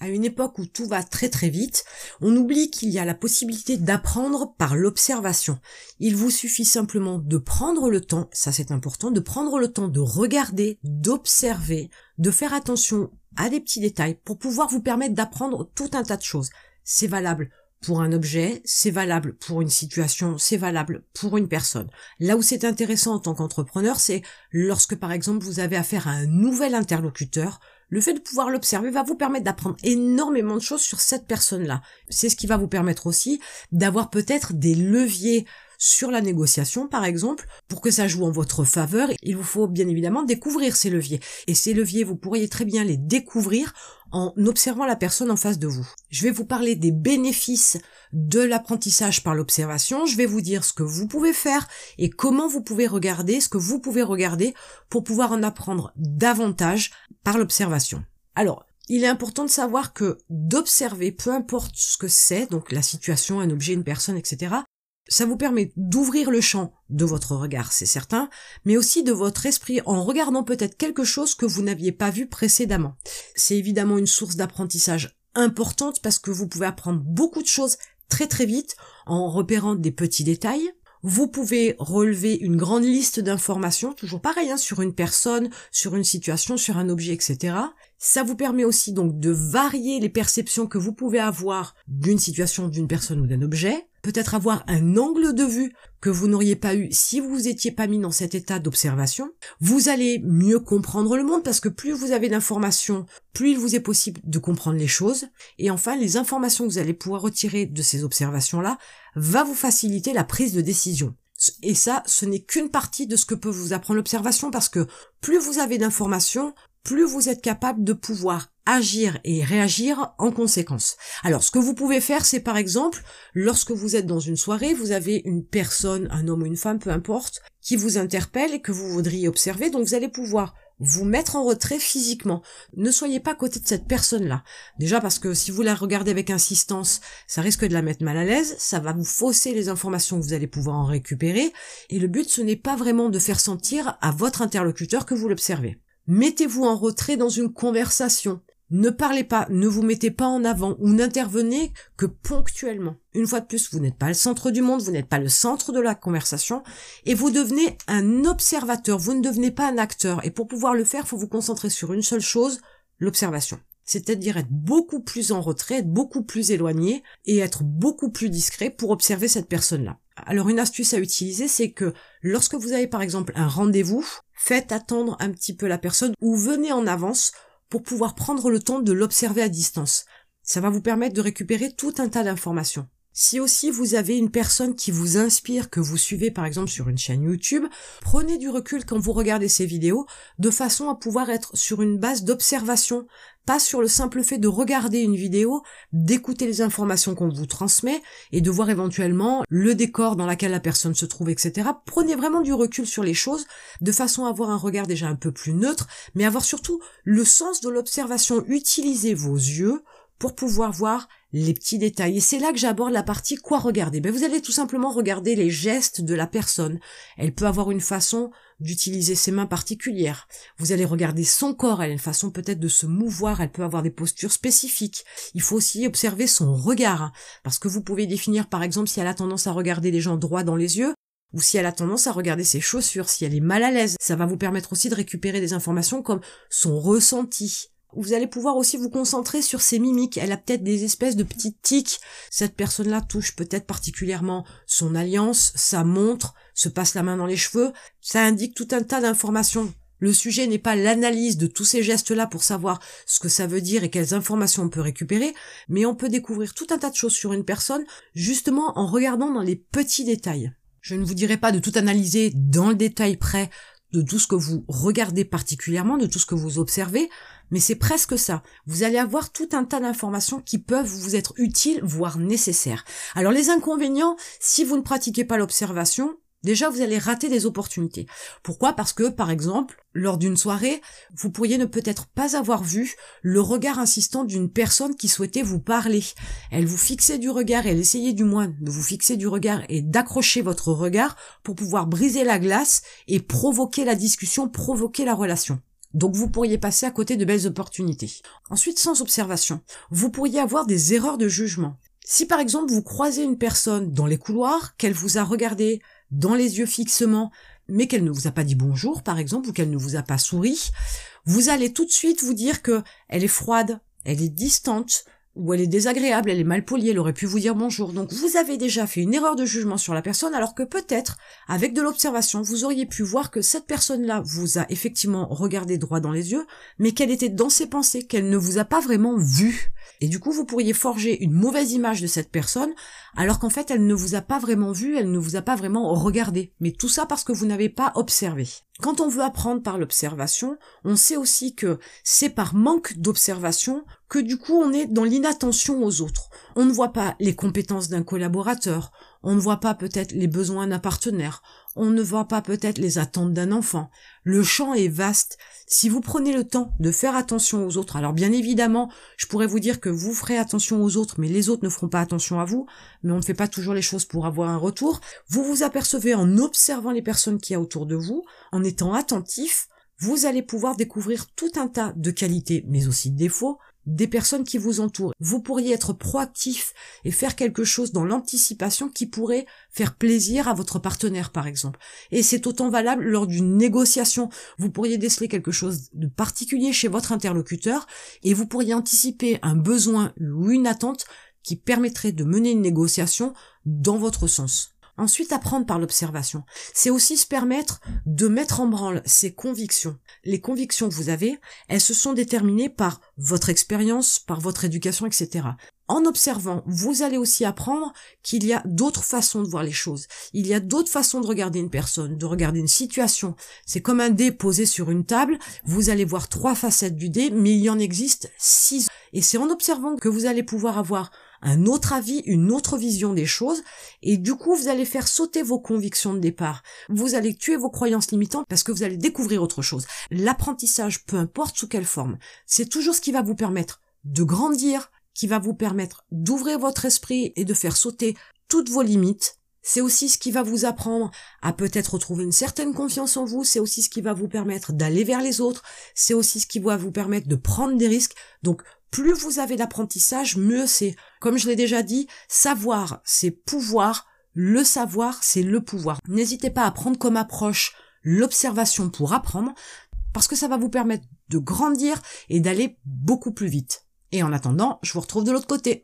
À une époque où tout va très très vite, on oublie qu'il y a la possibilité d'apprendre par l'observation. Il vous suffit simplement de prendre le temps, ça c'est important, de prendre le temps de regarder, d'observer, de faire attention à des petits détails pour pouvoir vous permettre d'apprendre tout un tas de choses. C'est valable pour un objet, c'est valable pour une situation, c'est valable pour une personne. Là où c'est intéressant en tant qu'entrepreneur, c'est lorsque par exemple vous avez affaire à un nouvel interlocuteur, le fait de pouvoir l'observer va vous permettre d'apprendre énormément de choses sur cette personne-là. C'est ce qui va vous permettre aussi d'avoir peut-être des leviers sur la négociation, par exemple, pour que ça joue en votre faveur, il vous faut bien évidemment découvrir ces leviers. Et ces leviers, vous pourriez très bien les découvrir en observant la personne en face de vous. Je vais vous parler des bénéfices de l'apprentissage par l'observation, je vais vous dire ce que vous pouvez faire et comment vous pouvez regarder, ce que vous pouvez regarder pour pouvoir en apprendre davantage par l'observation. Alors, il est important de savoir que d'observer, peu importe ce que c'est, donc la situation, un objet, une personne, etc., ça vous permet d'ouvrir le champ de votre regard, c'est certain, mais aussi de votre esprit en regardant peut-être quelque chose que vous n'aviez pas vu précédemment. C'est évidemment une source d'apprentissage importante parce que vous pouvez apprendre beaucoup de choses très très vite en repérant des petits détails. Vous pouvez relever une grande liste d'informations, toujours pareil, hein, sur une personne, sur une situation, sur un objet, etc. Ça vous permet aussi donc de varier les perceptions que vous pouvez avoir d'une situation, d'une personne ou d'un objet peut-être avoir un angle de vue que vous n'auriez pas eu si vous vous étiez pas mis dans cet état d'observation. Vous allez mieux comprendre le monde parce que plus vous avez d'informations, plus il vous est possible de comprendre les choses. Et enfin, les informations que vous allez pouvoir retirer de ces observations-là va vous faciliter la prise de décision. Et ça, ce n'est qu'une partie de ce que peut vous apprendre l'observation parce que plus vous avez d'informations, plus vous êtes capable de pouvoir agir et réagir en conséquence. Alors, ce que vous pouvez faire, c'est par exemple, lorsque vous êtes dans une soirée, vous avez une personne, un homme ou une femme, peu importe, qui vous interpelle et que vous voudriez observer, donc vous allez pouvoir vous mettre en retrait physiquement. Ne soyez pas à côté de cette personne-là. Déjà parce que si vous la regardez avec insistance, ça risque de la mettre mal à l'aise, ça va vous fausser les informations que vous allez pouvoir en récupérer, et le but ce n'est pas vraiment de faire sentir à votre interlocuteur que vous l'observez. Mettez-vous en retrait dans une conversation. Ne parlez pas, ne vous mettez pas en avant ou n'intervenez que ponctuellement. Une fois de plus, vous n'êtes pas le centre du monde, vous n'êtes pas le centre de la conversation et vous devenez un observateur, vous ne devenez pas un acteur. Et pour pouvoir le faire, il faut vous concentrer sur une seule chose, l'observation. C'est-à-dire être beaucoup plus en retrait, être beaucoup plus éloigné et être beaucoup plus discret pour observer cette personne-là. Alors une astuce à utiliser, c'est que lorsque vous avez par exemple un rendez-vous, faites attendre un petit peu la personne ou venez en avance pour pouvoir prendre le temps de l'observer à distance. Ça va vous permettre de récupérer tout un tas d'informations. Si aussi vous avez une personne qui vous inspire, que vous suivez par exemple sur une chaîne YouTube, prenez du recul quand vous regardez ces vidéos, de façon à pouvoir être sur une base d'observation, pas sur le simple fait de regarder une vidéo, d'écouter les informations qu'on vous transmet et de voir éventuellement le décor dans lequel la personne se trouve, etc. Prenez vraiment du recul sur les choses, de façon à avoir un regard déjà un peu plus neutre, mais avoir surtout le sens de l'observation. Utilisez vos yeux pour pouvoir voir les petits détails. Et c'est là que j'aborde la partie quoi regarder. Ben, vous allez tout simplement regarder les gestes de la personne. Elle peut avoir une façon d'utiliser ses mains particulières. Vous allez regarder son corps. Elle a une façon peut-être de se mouvoir. Elle peut avoir des postures spécifiques. Il faut aussi observer son regard. Hein, parce que vous pouvez définir par exemple si elle a tendance à regarder les gens droit dans les yeux ou si elle a tendance à regarder ses chaussures, si elle est mal à l'aise. Ça va vous permettre aussi de récupérer des informations comme son ressenti, vous allez pouvoir aussi vous concentrer sur ses mimiques. Elle a peut-être des espèces de petites tics. Cette personne-là touche peut-être particulièrement son alliance, sa montre, se passe la main dans les cheveux. Ça indique tout un tas d'informations. Le sujet n'est pas l'analyse de tous ces gestes-là pour savoir ce que ça veut dire et quelles informations on peut récupérer, mais on peut découvrir tout un tas de choses sur une personne justement en regardant dans les petits détails. Je ne vous dirai pas de tout analyser dans le détail près de tout ce que vous regardez particulièrement, de tout ce que vous observez, mais c'est presque ça. Vous allez avoir tout un tas d'informations qui peuvent vous être utiles, voire nécessaires. Alors les inconvénients, si vous ne pratiquez pas l'observation, Déjà, vous allez rater des opportunités. Pourquoi? Parce que, par exemple, lors d'une soirée, vous pourriez ne peut-être pas avoir vu le regard insistant d'une personne qui souhaitait vous parler. Elle vous fixait du regard, elle essayait du moins de vous fixer du regard et d'accrocher votre regard pour pouvoir briser la glace et provoquer la discussion, provoquer la relation. Donc vous pourriez passer à côté de belles opportunités. Ensuite, sans observation, vous pourriez avoir des erreurs de jugement. Si par exemple vous croisez une personne dans les couloirs, qu'elle vous a regardé dans les yeux fixement, mais qu'elle ne vous a pas dit bonjour par exemple, ou qu'elle ne vous a pas souri, vous allez tout de suite vous dire que elle est froide, elle est distante, ou elle est désagréable, elle est mal polie, elle aurait pu vous dire bonjour. Donc vous avez déjà fait une erreur de jugement sur la personne alors que peut-être, avec de l'observation, vous auriez pu voir que cette personne-là vous a effectivement regardé droit dans les yeux, mais qu'elle était dans ses pensées, qu'elle ne vous a pas vraiment vu. Et du coup, vous pourriez forger une mauvaise image de cette personne, alors qu'en fait, elle ne vous a pas vraiment vu, elle ne vous a pas vraiment regardé. Mais tout ça parce que vous n'avez pas observé. Quand on veut apprendre par l'observation, on sait aussi que c'est par manque d'observation que du coup on est dans l'inattention aux autres. On ne voit pas les compétences d'un collaborateur, on ne voit pas peut-être les besoins d'un partenaire, on ne voit pas peut-être les attentes d'un enfant. Le champ est vaste. Si vous prenez le temps de faire attention aux autres, alors bien évidemment, je pourrais vous dire que vous ferez attention aux autres, mais les autres ne feront pas attention à vous, mais on ne fait pas toujours les choses pour avoir un retour. Vous vous apercevez en observant les personnes qui y a autour de vous, en étant attentif, vous allez pouvoir découvrir tout un tas de qualités, mais aussi de défauts, des personnes qui vous entourent. Vous pourriez être proactif et faire quelque chose dans l'anticipation qui pourrait faire plaisir à votre partenaire, par exemple. Et c'est autant valable lors d'une négociation. Vous pourriez déceler quelque chose de particulier chez votre interlocuteur et vous pourriez anticiper un besoin ou une attente qui permettrait de mener une négociation dans votre sens. Ensuite, apprendre par l'observation. C'est aussi se permettre de mettre en branle ses convictions. Les convictions que vous avez, elles se sont déterminées par votre expérience, par votre éducation, etc. En observant, vous allez aussi apprendre qu'il y a d'autres façons de voir les choses. Il y a d'autres façons de regarder une personne, de regarder une situation. C'est comme un dé posé sur une table. Vous allez voir trois facettes du dé, mais il y en existe six. Et c'est en observant que vous allez pouvoir avoir un autre avis, une autre vision des choses, et du coup vous allez faire sauter vos convictions de départ. Vous allez tuer vos croyances limitantes parce que vous allez découvrir autre chose. L'apprentissage, peu importe sous quelle forme, c'est toujours ce qui va vous permettre de grandir, qui va vous permettre d'ouvrir votre esprit et de faire sauter toutes vos limites. C'est aussi ce qui va vous apprendre à peut-être retrouver une certaine confiance en vous, c'est aussi ce qui va vous permettre d'aller vers les autres, c'est aussi ce qui va vous permettre de prendre des risques. Donc plus vous avez d'apprentissage, mieux c'est. Comme je l'ai déjà dit, savoir, c'est pouvoir. Le savoir, c'est le pouvoir. N'hésitez pas à prendre comme approche l'observation pour apprendre, parce que ça va vous permettre de grandir et d'aller beaucoup plus vite. Et en attendant, je vous retrouve de l'autre côté.